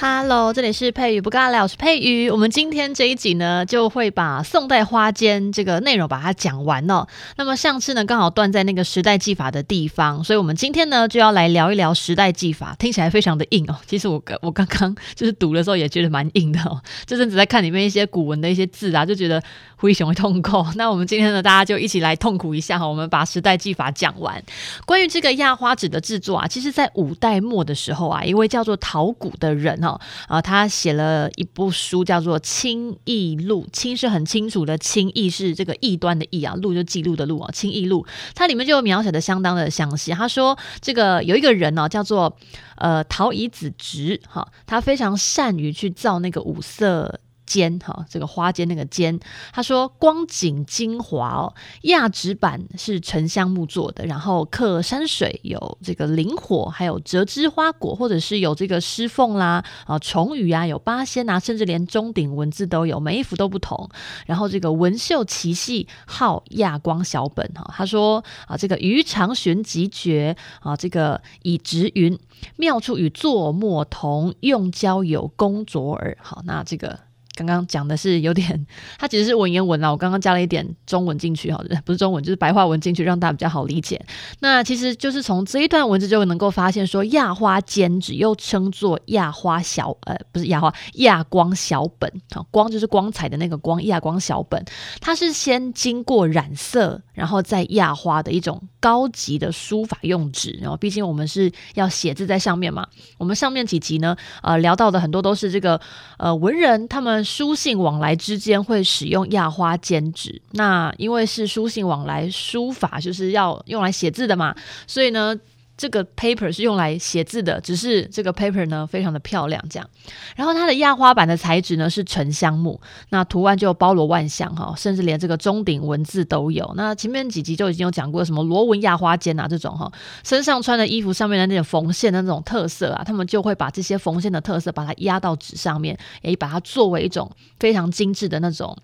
Hello，这里是佩宇不尬聊，我是佩宇。我们今天这一集呢，就会把宋代花间这个内容把它讲完哦。那么上次呢，刚好断在那个时代技法的地方，所以我们今天呢，就要来聊一聊时代技法。听起来非常的硬哦。其实我刚我刚刚就是读的时候也觉得蛮硬的哦。这阵子在看里面一些古文的一些字啊，就觉得灰熊会痛苦。那我们今天呢，大家就一起来痛苦一下哈。我们把时代技法讲完。关于这个压花纸的制作啊，其实在五代末的时候啊，一位叫做陶谷的人哦。啊，他写了一部书，叫做《清异录》。清是很清楚的清，异是这个异端的异啊，录就记录的录啊。清异录，它里面就描写的相当的详细。他说，这个有一个人呢、叫做呃陶乙子直，哈，他非常善于去造那个五色。间哈，这个花间那个间，他说光景精华哦，压纸板是沉香木做的，然后刻山水有这个灵火，还有折枝花果，或者是有这个狮凤啦啊虫鱼啊，有八仙啊，甚至连钟鼎文字都有，每一幅都不同。然后这个文秀奇戏，号亚光小本哈。他说啊，这个余长寻极绝啊，这个以直云妙处与作墨同，用胶有工卓耳。好，那这个。刚刚讲的是有点，它其实是文言文啊，我刚刚加了一点中文进去，好的，不是中文，就是白话文进去，让大家比较好理解。那其实就是从这一段文字就能够发现，说压花间纸又称作压花小，呃，不是压花，压光小本啊，光就是光彩的那个光，压光小本，它是先经过染色，然后再压花的一种高级的书法用纸。然后，毕竟我们是要写字在上面嘛，我们上面几集呢，呃，聊到的很多都是这个呃文人他们。书信往来之间会使用压花笺纸，那因为是书信往来，书法就是要用来写字的嘛，所以呢。这个 paper 是用来写字的，只是这个 paper 呢非常的漂亮，这样。然后它的压花板的材质呢是沉香木，那图案就包罗万象哈，甚至连这个钟鼎文字都有。那前面几集就已经有讲过什么螺纹压花间啊这种哈，身上穿的衣服上面的那种缝线的那种特色啊，他们就会把这些缝线的特色把它压到纸上面，也把它作为一种非常精致的那种。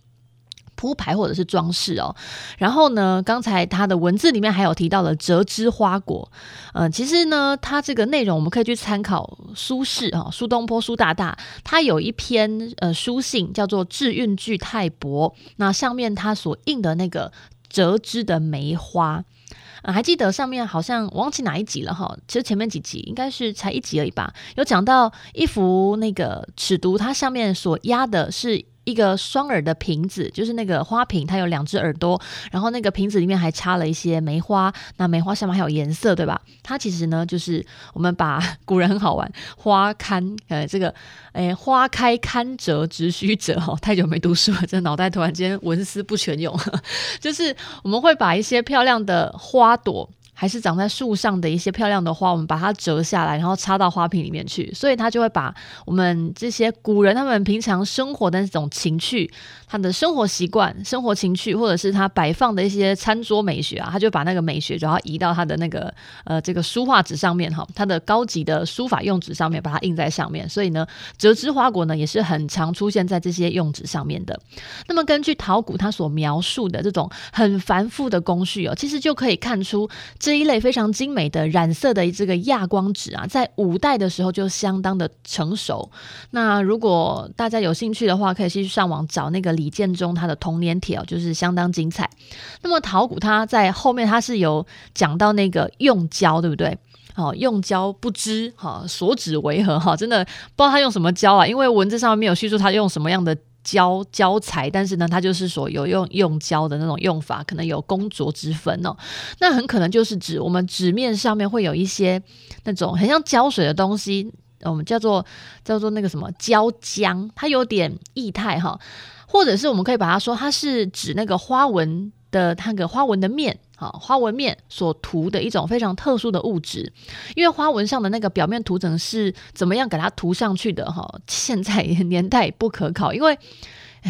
铺排或者是装饰哦，然后呢，刚才他的文字里面还有提到了折枝花果，嗯、其实呢，他这个内容我们可以去参考苏轼啊，苏东坡苏大大，他有一篇呃书信叫做《致运句太伯》，那上面他所印的那个折枝的梅花，啊、还记得上面好像忘记哪一集了哈，其实前面几集应该是才一集而已吧，有讲到一幅那个尺牘，它上面所压的是。一个双耳的瓶子，就是那个花瓶，它有两只耳朵，然后那个瓶子里面还插了一些梅花，那梅花上面还有颜色，对吧？它其实呢，就是我们把古人很好玩，花堪呃这个，诶 花开堪折直须折哦，太久没读书了，这脑袋突然间文思不全用，就是我们会把一些漂亮的花朵。还是长在树上的一些漂亮的花，我们把它折下来，然后插到花瓶里面去，所以它就会把我们这些古人他们平常生活的那种情趣，他的生活习惯、生活情趣，或者是他摆放的一些餐桌美学啊，他就把那个美学，然后移到他的那个呃这个书画纸上面哈，他的高级的书法用纸上面，把它印在上面。所以呢，折枝花果呢也是很常出现在这些用纸上面的。那么根据陶谷他所描述的这种很繁复的工序哦，其实就可以看出。这一类非常精美的染色的这个亚光纸啊，在五代的时候就相当的成熟。那如果大家有兴趣的话，可以去上网找那个李建忠他的童年帖哦，就是相当精彩。那么陶谷他在后面他是有讲到那个用胶，对不对？哦，用胶不知哈，所指为何哈？真的不知道他用什么胶啊，因为文字上面没有叙述他用什么样的。胶胶材，但是呢，它就是说有用用胶的那种用法，可能有工拙之分哦。那很可能就是指我们纸面上面会有一些那种很像胶水的东西，我们叫做叫做那个什么胶浆，它有点液态哈，或者是我们可以把它说，它是指那个花纹的那个花纹的面。好，花纹面所涂的一种非常特殊的物质，因为花纹上的那个表面涂层是怎么样给它涂上去的哈？现在年代不可考，因为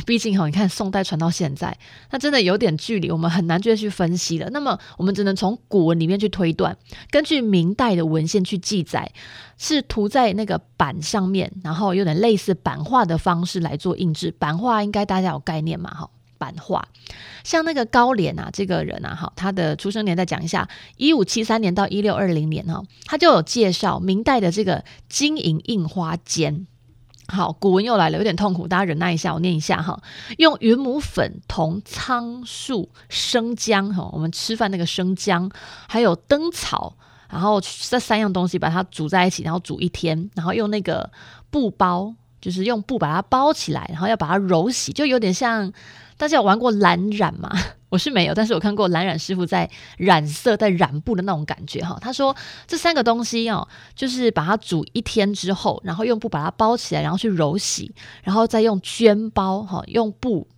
毕竟哈，你看宋代传到现在，那真的有点距离，我们很难就去分析了。那么我们只能从古文里面去推断，根据明代的文献去记载，是涂在那个板上面，然后有点类似版画的方式来做印制。版画应该大家有概念嘛？哈，版画。像那个高廉啊，这个人啊，哈，他的出生年再讲一下，一五七三年到一六二零年哈，他就有介绍明代的这个金银印花间。好，古文又来了，有点痛苦，大家忍耐一下，我念一下哈。用云母粉、同苍树、生姜哈，我们吃饭那个生姜，还有灯草，然后这三样东西把它煮在一起，然后煮一天，然后用那个布包，就是用布把它包起来，然后要把它揉洗，就有点像。大家有玩过蓝染吗？我是没有，但是我看过蓝染师傅在染色、在染布的那种感觉哈。他说这三个东西哦，就是把它煮一天之后，然后用布把它包起来，然后去揉洗，然后再用绢包哈，用布。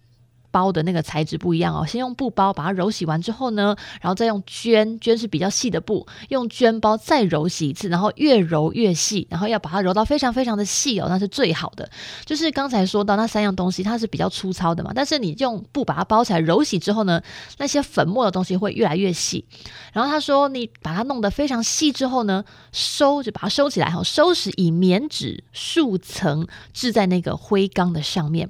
包的那个材质不一样哦，先用布包把它揉洗完之后呢，然后再用绢，绢是比较细的布，用绢包再揉洗一次，然后越揉越细，然后要把它揉到非常非常的细哦，那是最好的。就是刚才说到那三样东西，它是比较粗糙的嘛，但是你用布把它包起来揉洗之后呢，那些粉末的东西会越来越细。然后他说，你把它弄得非常细之后呢，收就把它收起来哈，收拾以棉纸数层置在那个灰缸的上面，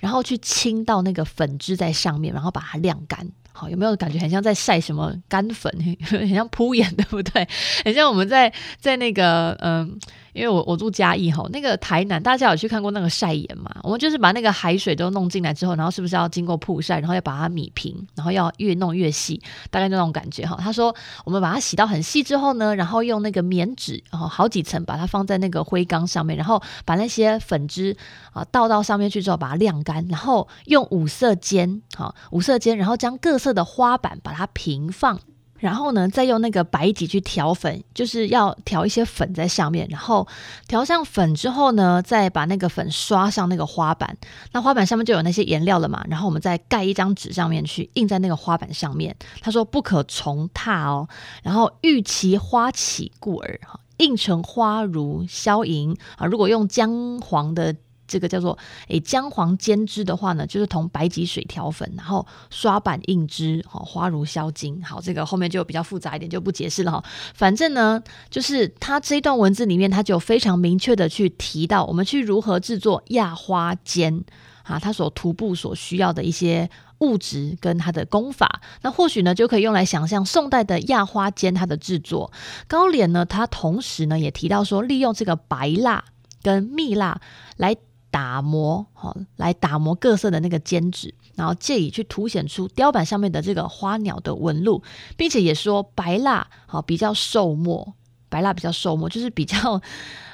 然后去倾到那个粉。粉质在上面，然后把它晾干。好，有没有感觉很像在晒什么干粉，很像铺眼，对不对？很像我们在在那个嗯。因为我我住嘉义哈，那个台南大家有去看过那个晒盐嘛？我们就是把那个海水都弄进来之后，然后是不是要经过曝晒，然后要把它弭平，然后要越弄越细，大概就那种感觉哈。他说我们把它洗到很细之后呢，然后用那个棉纸，然后好几层把它放在那个灰缸上面，然后把那些粉汁啊倒到上面去之后，把它晾干，然后用五色煎，好五色煎，然后将各色的花板把它平放。然后呢，再用那个白剂去调粉，就是要调一些粉在上面。然后调上粉之后呢，再把那个粉刷上那个花板。那花板上面就有那些颜料了嘛。然后我们再盖一张纸上面去，印在那个花板上面。他说不可重踏哦。然后欲其花起故而哈，印成花如消银啊。如果用姜黄的。这个叫做诶姜黄煎汁的话呢，就是同白芨水调粉，然后刷板印汁，好花如销金。好，这个后面就比较复杂一点，就不解释了哈。反正呢，就是它这一段文字里面，它就非常明确的去提到我们去如何制作压花间啊，它所涂布所需要的一些物质跟它的功法。那或许呢，就可以用来想象宋代的压花间它的制作。高廉呢，它同时呢也提到说，利用这个白蜡跟蜜蜡来。打磨好，来打磨各色的那个尖纸，然后借以去凸显出雕版上面的这个花鸟的纹路，并且也说白蜡好比较瘦墨，白蜡比较瘦墨，就是比较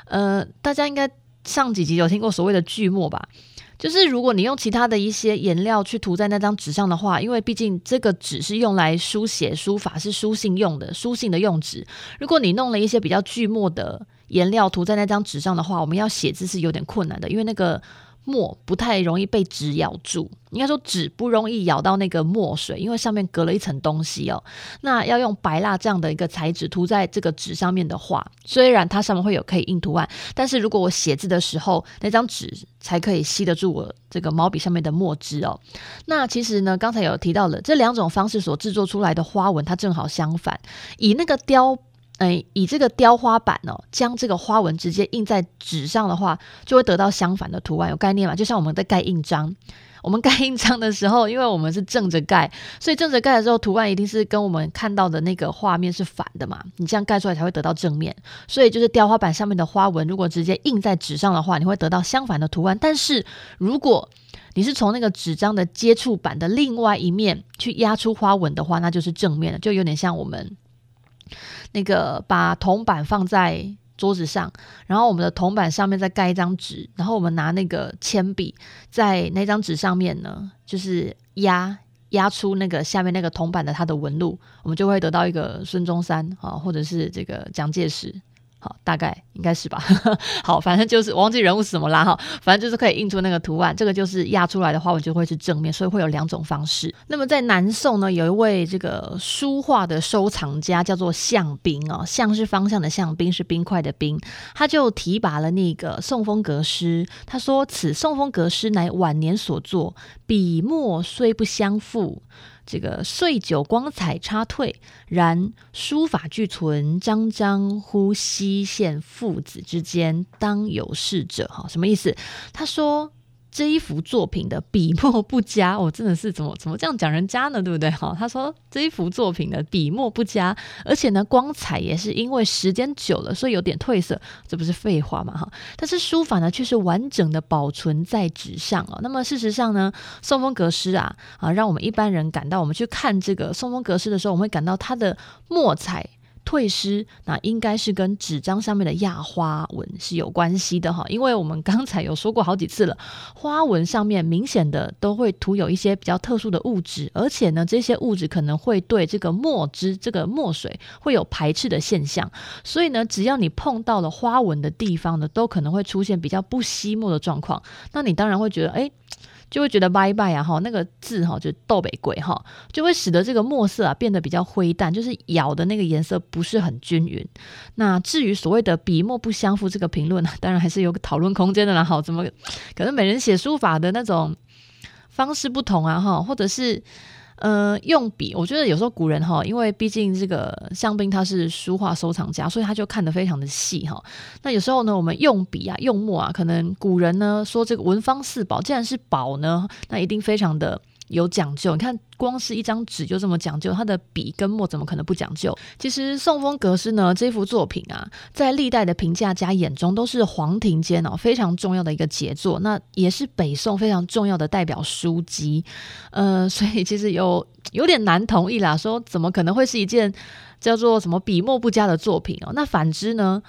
呃，大家应该上几集有听过所谓的巨墨吧？就是如果你用其他的一些颜料去涂在那张纸上的话，因为毕竟这个纸是用来书写书法，是书信用的，书信的用纸。如果你弄了一些比较巨墨的。颜料涂在那张纸上的话，我们要写字是有点困难的，因为那个墨不太容易被纸咬住。应该说纸不容易咬到那个墨水，因为上面隔了一层东西哦。那要用白蜡这样的一个材质涂在这个纸上面的话，虽然它上面会有可以印图案，但是如果我写字的时候，那张纸才可以吸得住我这个毛笔上面的墨汁哦。那其实呢，刚才有提到了这两种方式所制作出来的花纹，它正好相反，以那个雕。哎，以这个雕花板哦，将这个花纹直接印在纸上的话，就会得到相反的图案。有概念吗？就像我们在盖印章，我们 盖印章的时候，因为我们是正着盖，所以正着盖的时候，图案一定是跟我们看到的那个画面是反的嘛。你这样盖出来才会得到正面。所以就是雕花板上面的花纹，如果直接印在纸上的话，你会得到相反的图案。但是如果你是从那个纸张的接触板的另外一面去压出花纹的话，那就是正面的，就有点像我们。那个把铜板放在桌子上，然后我们的铜板上面再盖一张纸，然后我们拿那个铅笔在那张纸上面呢，就是压压出那个下面那个铜板的它的纹路，我们就会得到一个孙中山啊，或者是这个蒋介石。好，大概应该是吧。好，反正就是我忘记人物是什么啦哈，反正就是可以印出那个图案，这个就是压出来的花纹就会是正面，所以会有两种方式。那么在南宋呢，有一位这个书画的收藏家叫做项冰哦，项是方向的项，冰是冰块的冰，他就提拔了那个宋风格诗，他说此宋风格诗乃晚年所作，笔墨虽不相符。这个岁久光彩差退，然书法俱存，张张呼吸现父子之间，当有事者。哈，什么意思？他说。这一幅作品的笔墨不佳，我、真的是怎么怎么这样讲人家呢？对不对？哈，他说这一幅作品的笔墨不佳，而且呢，光彩也是因为时间久了，所以有点褪色，这不是废话嘛？哈，但是书法呢，却是完整的保存在纸上哦。那么事实上呢，宋风格诗啊啊，让我们一般人感到，我们去看这个宋风格诗的时候，我们会感到它的墨彩。退失，那应该是跟纸张上面的压花纹是有关系的哈，因为我们刚才有说过好几次了，花纹上面明显的都会涂有一些比较特殊的物质，而且呢，这些物质可能会对这个墨汁、这个墨水会有排斥的现象，所以呢，只要你碰到了花纹的地方呢，都可能会出现比较不吸墨的状况，那你当然会觉得，哎。就会觉得拜拜啊哈，那个字哈就是斗北鬼哈，就会使得这个墨色啊变得比较灰淡，就是咬的那个颜色不是很均匀。那至于所谓的笔墨不相符这个评论呢，当然还是有个讨论空间的啦。好，怎么可能每人写书法的那种方式不同啊哈，或者是。呃，用笔，我觉得有时候古人哈，因为毕竟这个香槟他是书画收藏家，所以他就看得非常的细哈。那有时候呢，我们用笔啊、用墨啊，可能古人呢说这个文房四宝，既然是宝呢，那一定非常的。有讲究，你看，光是一张纸就这么讲究，它的笔跟墨怎么可能不讲究？其实宋风格诗呢，这幅作品啊，在历代的评价家眼中都是黄庭坚哦非常重要的一个杰作，那也是北宋非常重要的代表书籍。呃，所以其实有有点难同意啦，说怎么可能会是一件叫做什么笔墨不佳的作品哦？那反之呢，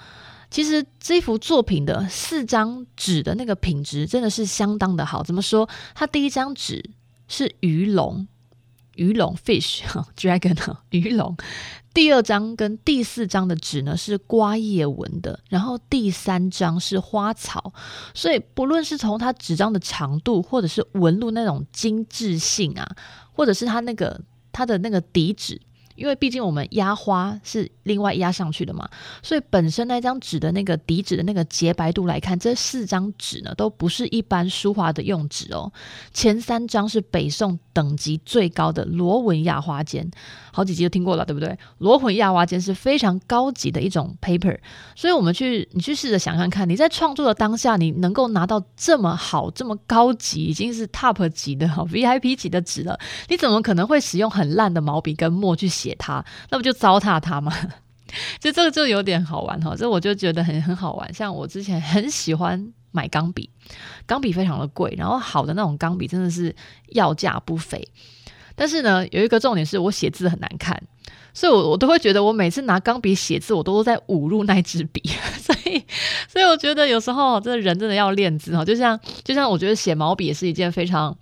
其实这幅作品的四张纸的那个品质真的是相当的好。怎么说？它第一张纸。是鱼龙，鱼龙 fish，dragon 鱼龙。第二张跟第四张的纸呢是瓜叶纹的，然后第三张是花草，所以不论是从它纸张的长度，或者是纹路那种精致性啊，或者是它那个它的那个底纸。因为毕竟我们压花是另外压上去的嘛，所以本身那张纸的那个底纸的那个洁白度来看，这四张纸呢都不是一般书画的用纸哦。前三张是北宋等级最高的螺纹压花间，好几集都听过了，对不对？螺纹压花间是非常高级的一种 paper，所以我们去你去试着想想看，你在创作的当下，你能够拿到这么好、这么高级，已经是 top 级的 VIP 级的纸了，你怎么可能会使用很烂的毛笔跟墨去写？写他，那不就糟蹋他吗？就这个就有点好玩哈，这我就觉得很很好玩。像我之前很喜欢买钢笔，钢笔非常的贵，然后好的那种钢笔真的是要价不菲。但是呢，有一个重点是我写字很难看，所以我我都会觉得我每次拿钢笔写字，我都在侮辱那支笔。所以，所以我觉得有时候这人真的要练字哈，就像就像我觉得写毛笔也是一件非常。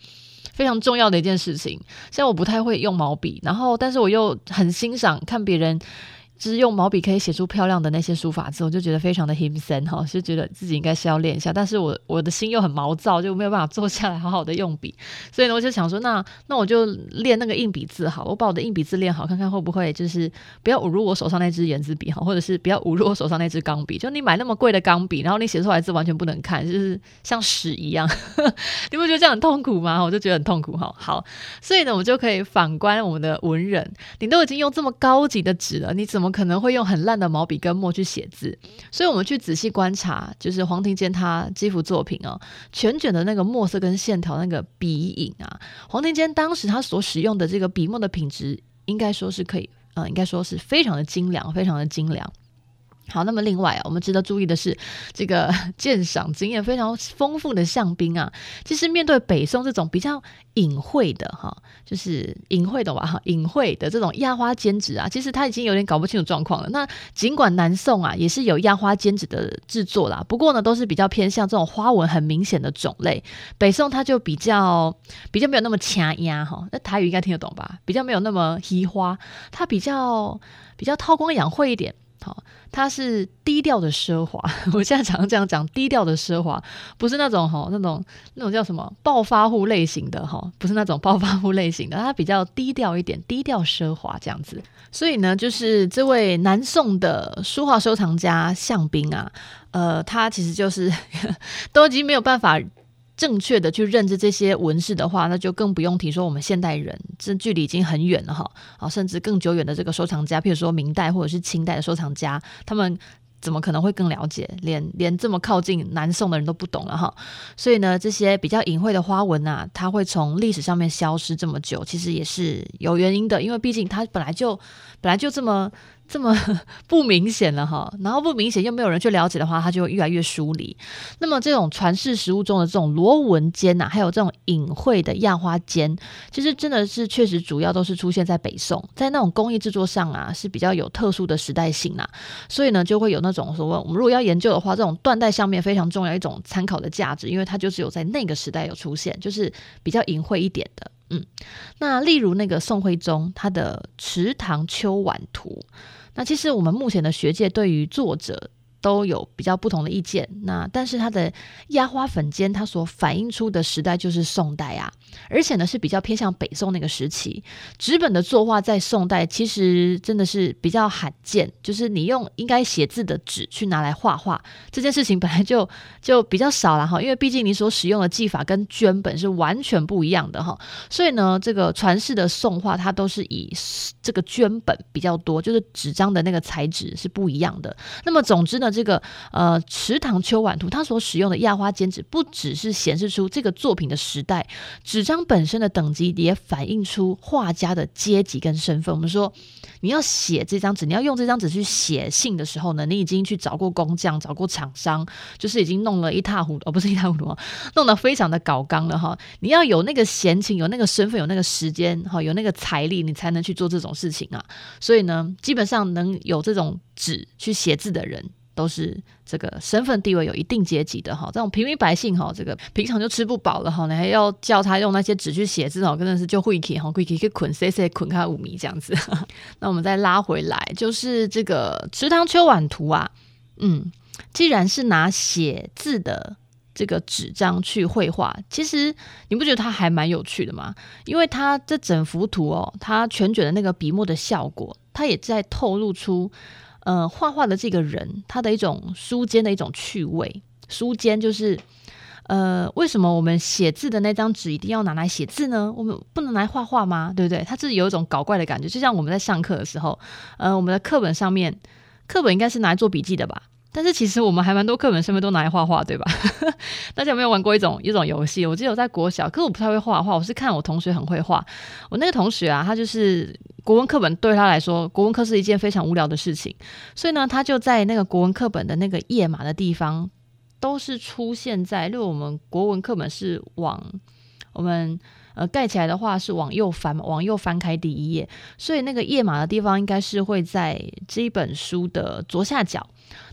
非常重要的一件事情，虽然我不太会用毛笔，然后但是我又很欣赏看别人。就是用毛笔可以写出漂亮的那些书法字，我就觉得非常的心酸哈，就觉得自己应该是要练一下，但是我我的心又很毛躁，就没有办法坐下来好好的用笔，所以呢，我就想说，那那我就练那个硬笔字好，我把我的硬笔字练好，看看会不会就是不要侮辱我手上那支原子笔哈，或者是不要侮辱我手上那支钢笔，就你买那么贵的钢笔，然后你写出来字完全不能看，就是像屎一样，你不觉得这样很痛苦吗？我就觉得很痛苦哈。好，所以呢，我们就可以反观我们的文人，你都已经用这么高级的纸了，你怎么？可能会用很烂的毛笔跟墨去写字，所以我们去仔细观察，就是黄庭坚他这幅作品哦，全卷的那个墨色跟线条那个笔影啊，黄庭坚当时他所使用的这个笔墨的品质，应该说是可以，啊，应该说是非常的精良，非常的精良。好，那么另外啊，我们值得注意的是，这个 鉴赏经验非常丰富的项兵啊，其实面对北宋这种比较隐晦的哈，就是隐晦的吧哈，隐晦的这种压花间纸啊，其实他已经有点搞不清楚状况了。那尽管南宋啊也是有压花间纸的制作啦，不过呢都是比较偏向这种花纹很明显的种类。北宋它就比较比较没有那么掐压哈，那台语应该听得懂吧？比较没有那么移花，它比较比较韬光养晦一点。好，它是低调的奢华。我现在常常这样讲，低调的奢华，不是那种哈，那种那种叫什么暴发户类型的哈，不是那种 暴发户类型的，它比较低调一点，低调奢华这样子。所以呢，就是这位南宋的书画收藏家项斌啊，呃，他其实就是 都已经没有办法。正确的去认知这些纹饰的话，那就更不用提说我们现代人，这距离已经很远了哈，啊，甚至更久远的这个收藏家，譬如说明代或者是清代的收藏家，他们怎么可能会更了解？连连这么靠近南宋的人都不懂了哈。所以呢，这些比较隐晦的花纹啊，它会从历史上面消失这么久，其实也是有原因的，因为毕竟它本来就本来就这么。这么 不明显了哈，然后不明显又没有人去了解的话，它就会越来越疏离。那么这种传世实物中的这种螺纹尖呐，还有这种隐晦的压花尖，其实真的是确实主要都是出现在北宋，在那种工艺制作上啊是比较有特殊的时代性呐，所以呢就会有那种说我们如果要研究的话，这种断代相面非常重要一种参考的价值，因为它就只有在那个时代有出现，就是比较隐晦一点的。嗯，那例如那个宋徽宗他的《池塘秋晚图》。那其实我们目前的学界对于作者，都有比较不同的意见，那但是他的压花粉间，它所反映出的时代就是宋代啊，而且呢是比较偏向北宋那个时期。纸本的作画在宋代其实真的是比较罕见，就是你用应该写字的纸去拿来画画，这件事情本来就就比较少了哈，因为毕竟你所使用的技法跟绢本是完全不一样的哈，所以呢，这个传世的宋画它都是以这个绢本比较多，就是纸张的那个材质是不一样的。那么总之呢。这个呃《池塘秋晚图》，它所使用的压花尖纸，不只是显示出这个作品的时代，纸张本身的等级也反映出画家的阶级跟身份。我们说，你要写这张纸，你要用这张纸去写信的时候呢，你已经去找过工匠，找过厂商，就是已经弄了一塌糊涂，哦，不是一塌糊涂，弄得非常的搞刚了哈。你要有那个闲情，有那个身份，有那个时间，哈，有那个财力，你才能去做这种事情啊。所以呢，基本上能有这种纸去写字的人。都是这个身份地位有一定阶级的哈，这种平民百姓哈，这个平常就吃不饱了哈，你还要叫他用那些纸去写字哦，真的是就会气哈，会气去捆谁谁捆开五米这样子。那我们再拉回来，就是这个《池塘秋晚图》啊，嗯，既然是拿写字的这个纸张去绘画，其实你不觉得它还蛮有趣的吗？因为它这整幅图哦，它全卷的那个笔墨的效果，它也在透露出。呃，画画的这个人，他的一种书间的一种趣味。书间就是，呃，为什么我们写字的那张纸一定要拿来写字呢？我们不能来画画吗？对不对？它是有一种搞怪的感觉，就像我们在上课的时候，呃，我们的课本上面，课本应该是拿来做笔记的吧？但是其实我们还蛮多课本上面都拿来画画，对吧？大家有没有玩过一种一种游戏？我记得我在国小，可是我不太会画画，我是看我同学很会画。我那个同学啊，他就是国文课本对他来说，国文课是一件非常无聊的事情，所以呢，他就在那个国文课本的那个页码的地方，都是出现在，因为我们国文课本是往我们呃盖起来的话是往右翻，往右翻开第一页，所以那个页码的地方应该是会在这一本书的左下角。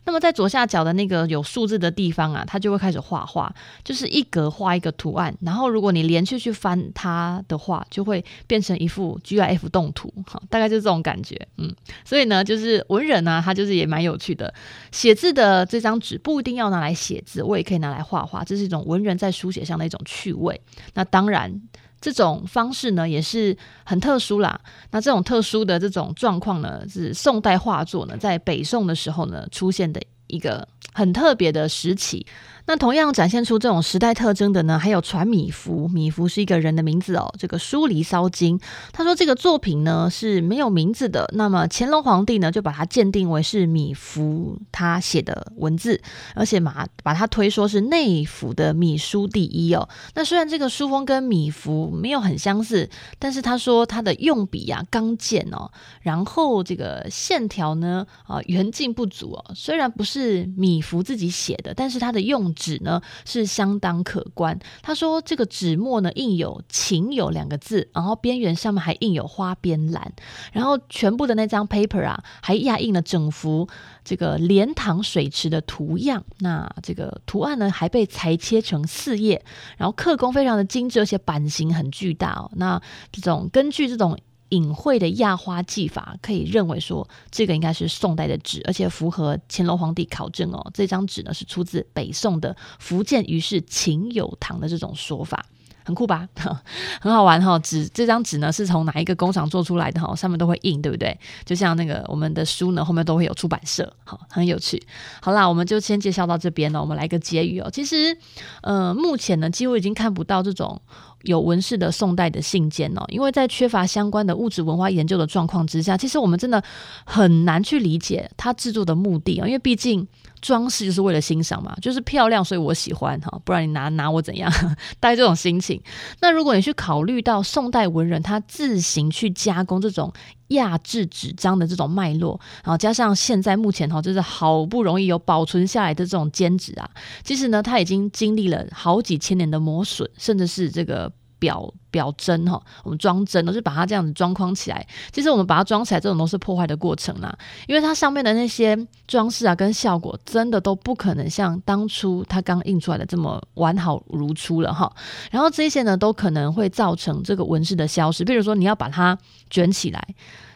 那么在左下角的那个有数字的地方啊，他就会开始画画，就是一格画一个图案。然后如果你连续去翻它的话，就会变成一幅 GIF 动图，好，大概就是这种感觉。嗯，所以呢，就是文人呢、啊，他就是也蛮有趣的。写字的这张纸不一定要拿来写字，我也可以拿来画画，这是一种文人在书写上的一种趣味。那当然。这种方式呢也是很特殊啦。那这种特殊的这种状况呢，是宋代画作呢在北宋的时候呢出现的一个很特别的时期。那同样展现出这种时代特征的呢，还有传米芾。米芾是一个人的名字哦。这个《书离骚经》，他说这个作品呢是没有名字的。那么乾隆皇帝呢就把它鉴定为是米芾他写的文字，而且把把它推说是内府的米书第一哦。那虽然这个书风跟米芾没有很相似，但是他说他的用笔、啊、刚健哦，然后这个线条呢啊圆劲不足哦。虽然不是米芾自己写的，但是他的用纸呢是相当可观。他说这个纸墨呢印有“晴友”两个字，然后边缘上面还印有花边栏，然后全部的那张 paper 啊还压印了整幅这个莲塘水池的图样。那这个图案呢还被裁切成四页，然后刻工非常的精致，而且版型很巨大哦。那这种根据这种。隐晦的压花技法，可以认为说这个应该是宋代的纸，而且符合乾隆皇帝考证哦，这张纸呢是出自北宋的福建于是秦有堂的这种说法。很酷吧，很好玩哈。纸这张纸呢，是从哪一个工厂做出来的哈？上面都会印，对不对？就像那个我们的书呢，后面都会有出版社，好，很有趣。好啦，我们就先介绍到这边了。我们来个结语哦。其实，呃，目前呢，几乎已经看不到这种有纹饰的宋代的信件哦，因为在缺乏相关的物质文化研究的状况之下，其实我们真的很难去理解它制作的目的啊，因为毕竟。装饰就是为了欣赏嘛，就是漂亮，所以我喜欢哈，不然你拿拿我怎样？带这种心情。那如果你去考虑到宋代文人他自行去加工这种压制纸张的这种脉络，然后加上现在目前哈，就是好不容易有保存下来的这种坚纸啊，其实呢，它已经经历了好几千年的磨损，甚至是这个。表表针哈，我们装针都是把它这样子装框起来。其实我们把它装起来，这种都是破坏的过程啦。因为它上面的那些装饰啊，跟效果真的都不可能像当初它刚印出来的这么完好如初了哈。然后这些呢，都可能会造成这个纹饰的消失。比如说你要把它卷起来，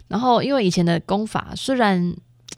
然后因为以前的工法虽然。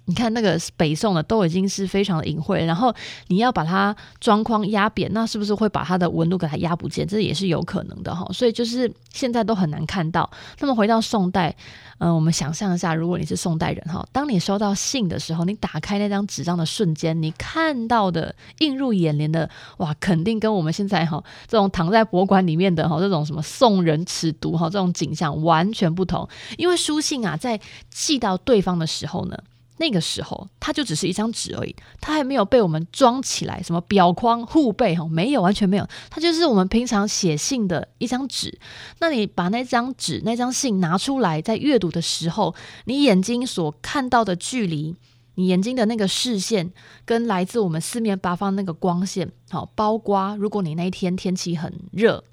你看那个北宋的都已经是非常的隐晦，然后你要把它装框压扁，那是不是会把它的纹路给它压不见？这也是有可能的哈。所以就是现在都很难看到。那么回到宋代，嗯、我们想象一下，如果你是宋代人哈，当你收到信的时候，你打开那张纸张的瞬间，你看到的映入眼帘的哇，肯定跟我们现在哈这种躺在博物馆里面的哈这种什么宋人尺牍哈这种景象完全不同。因为书信啊，在寄到对方的时候呢。那个时候，它就只是一张纸而已，它还没有被我们装起来，什么表框护背哈，没有，完全没有，它就是我们平常写信的一张纸。那你把那张纸、那张信拿出来，在阅读的时候，你眼睛所看到的距离，你眼睛的那个视线，跟来自我们四面八方那个光线，好，包括如果你那一天天气很热。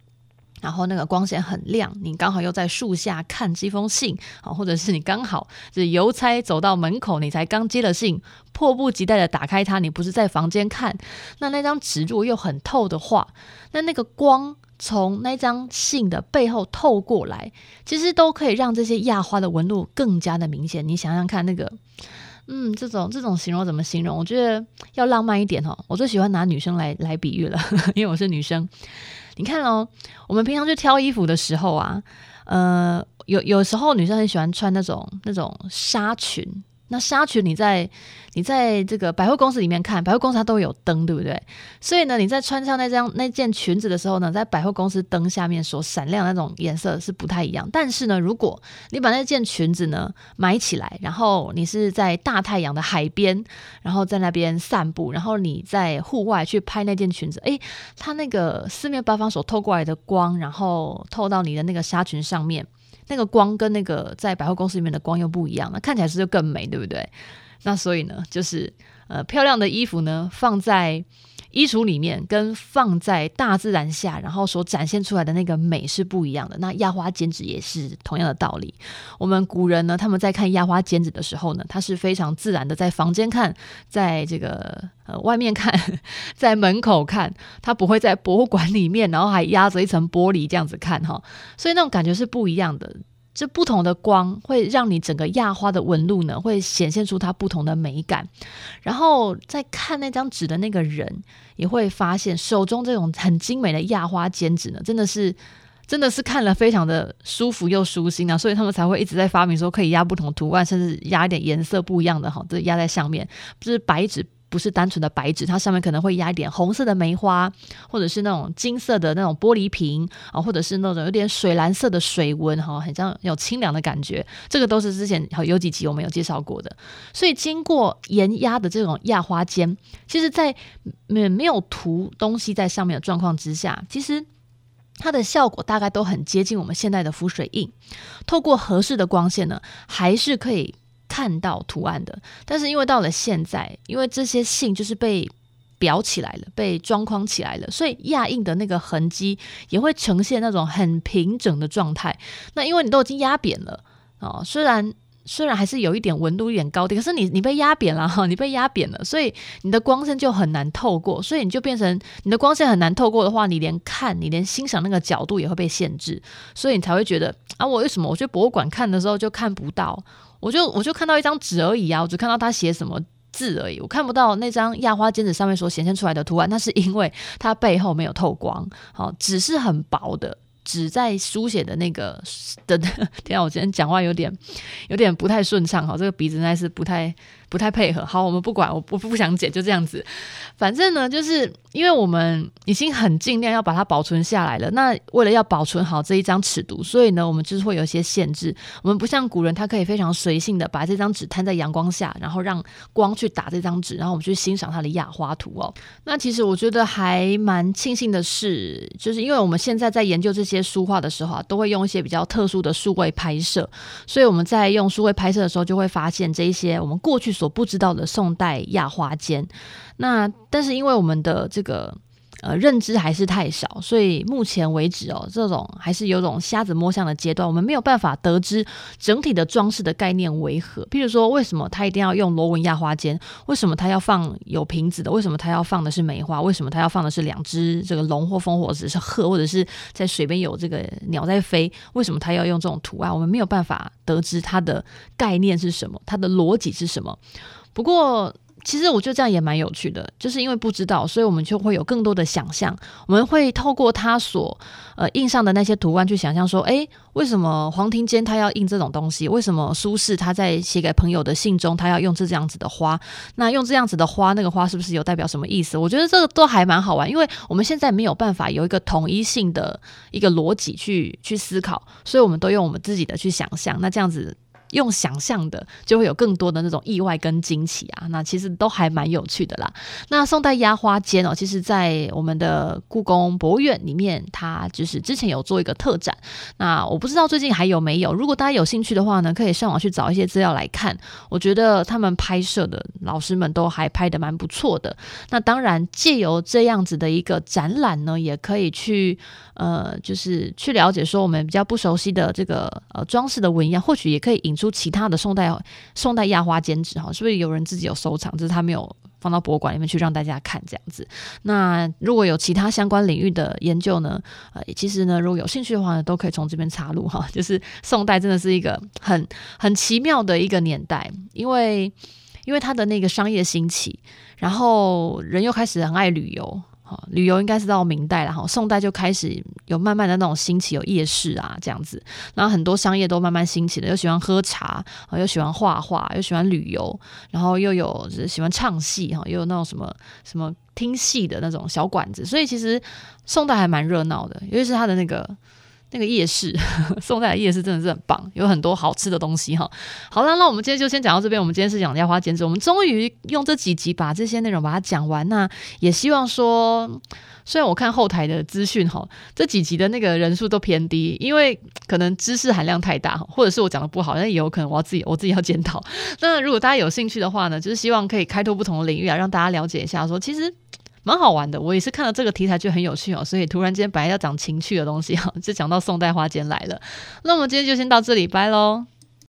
然后那个光线很亮，你刚好又在树下看这封信啊，或者是你刚好是邮差走到门口，你才刚接了信，迫不及待的打开它，你不是在房间看，那那张纸如果又很透的话，那那个光从那张信的背后透过来，其实都可以让这些压花的纹路更加的明显。你想想看，那个，嗯，这种这种形容怎么形容？我觉得要浪漫一点哦。我最喜欢拿女生来来比喻了，因为我是女生。你看哦，我们平常去挑衣服的时候啊，呃，有有时候女生很喜欢穿那种那种纱裙。那纱裙，你在你在这个百货公司里面看，百货公司它都有灯，对不对？所以呢，你在穿上那张那件裙子的时候呢，在百货公司灯下面所闪亮的那种颜色是不太一样。但是呢，如果你把那件裙子呢埋起来，然后你是在大太阳的海边，然后在那边散步，然后你在户外去拍那件裙子，诶，它那个四面八方所透过来的光，然后透到你的那个纱裙上面。那个光跟那个在百货公司里面的光又不一样，那看起来是就更美，对不对？那所以呢，就是呃，漂亮的衣服呢，放在衣橱里面跟放在大自然下，然后所展现出来的那个美是不一样的。那压花剪纸也是同样的道理。我们古人呢，他们在看压花剪纸的时候呢，他是非常自然的，在房间看，在这个呃外面看，在门口看，他不会在博物馆里面，然后还压着一层玻璃这样子看哈。所以那种感觉是不一样的。这不同的光会让你整个压花的纹路呢，会显现出它不同的美感。然后在看那张纸的那个人，也会发现手中这种很精美的压花剪纸呢，真的是真的是看了非常的舒服又舒心啊，所以他们才会一直在发明说可以压不同图案，甚至压一点颜色不一样的哈，这压在上面，就是白纸。不是单纯的白纸，它上面可能会压一点红色的梅花，或者是那种金色的那种玻璃瓶啊，或者是那种有点水蓝色的水纹哈，很像有清凉的感觉。这个都是之前有几集我们有介绍过的。所以经过研压的这种压花尖，其实在没没有涂东西在上面的状况之下，其实它的效果大概都很接近我们现在的浮水印。透过合适的光线呢，还是可以。看到图案的，但是因为到了现在，因为这些信就是被裱起来了，被装框起来了，所以压印的那个痕迹也会呈现那种很平整的状态。那因为你都已经压扁了哦，虽然。虽然还是有一点纹路，一点高低，可是你你被压扁了哈，你被压扁了，所以你的光线就很难透过，所以你就变成你的光线很难透过的话，你连看，你连欣赏那个角度也会被限制，所以你才会觉得啊，我为什么我去博物馆看的时候就看不到？我就我就看到一张纸而已啊，我只看到他写什么字而已，我看不到那张压花尖子上面所显现出来的图案。那是因为它背后没有透光，好，纸是很薄的。纸在书写的那个的，天啊，我今天讲话有点有点不太顺畅哈，这个鼻子应该是不太。不太配合，好，我们不管，我不不想剪，就这样子。反正呢，就是因为我们已经很尽量要把它保存下来了。那为了要保存好这一张尺牍，所以呢，我们就是会有一些限制。我们不像古人，他可以非常随性的把这张纸摊在阳光下，然后让光去打这张纸，然后我们去欣赏它的压花图哦。那其实我觉得还蛮庆幸的是，就是因为我们现在在研究这些书画的时候啊，都会用一些比较特殊的数位拍摄，所以我们在用数位拍摄的时候，就会发现这一些我们过去。所不知道的宋代压花间，那但是因为我们的这个呃认知还是太少，所以目前为止哦，这种还是有种瞎子摸象的阶段，我们没有办法得知整体的装饰的概念为何。譬如说，为什么他一定要用螺纹压花间？为什么他要放有瓶子的？为什么他要放的是梅花？为什么他要放的是两只这个龙或风，或者是鹤，或者是在水边有这个鸟在飞？为什么他要用这种图案？我们没有办法得知它的概念是什么，它的逻辑是什么。不过，其实我觉得这样也蛮有趣的，就是因为不知道，所以我们就会有更多的想象。我们会透过他所呃印上的那些图案去想象说，诶，为什么黄庭坚他要印这种东西？为什么苏轼他在写给朋友的信中他要用这这样子的花？那用这样子的花，那个花是不是有代表什么意思？我觉得这个都还蛮好玩，因为我们现在没有办法有一个统一性的一个逻辑去去思考，所以我们都用我们自己的去想象。那这样子。用想象的，就会有更多的那种意外跟惊奇啊！那其实都还蛮有趣的啦。那宋代压花间哦，其实，在我们的故宫博物院里面，它就是之前有做一个特展。那我不知道最近还有没有。如果大家有兴趣的话呢，可以上网去找一些资料来看。我觉得他们拍摄的老师们都还拍的蛮不错的。那当然，借由这样子的一个展览呢，也可以去呃，就是去了解说我们比较不熟悉的这个呃装饰的纹样，或许也可以引出其他的宋代宋代压花剪纸哈，是不是有人自己有收藏？只是他没有放到博物馆里面去让大家看这样子。那如果有其他相关领域的研究呢？呃，其实呢，如果有兴趣的话呢，都可以从这边插入哈。就是宋代真的是一个很很奇妙的一个年代，因为因为它的那个商业兴起，然后人又开始很爱旅游。旅游应该是到明代了哈，宋代就开始有慢慢的那种兴起，有夜市啊这样子，然后很多商业都慢慢兴起了，又喜欢喝茶，又喜欢画画，又喜欢旅游，然后又有是喜欢唱戏哈，又有那种什么什么听戏的那种小馆子，所以其实宋代还蛮热闹的，尤其是他的那个。那个夜市，宋代的夜市真的是很棒，有很多好吃的东西哈。好了，那我们今天就先讲到这边。我们今天是讲压花间纸，我们终于用这几集把这些内容把它讲完。那也希望说，虽然我看后台的资讯哈，这几集的那个人数都偏低，因为可能知识含量太大，或者是我讲的不好，那也有可能我要自己我自己要检讨。那如果大家有兴趣的话呢，就是希望可以开拓不同的领域啊，让大家了解一下，说其实。蛮好玩的，我也是看到这个题材就很有趣哦，所以突然间本来要讲情趣的东西哈，就讲到宋代花间来了。那我们今天就先到这里，拜喽。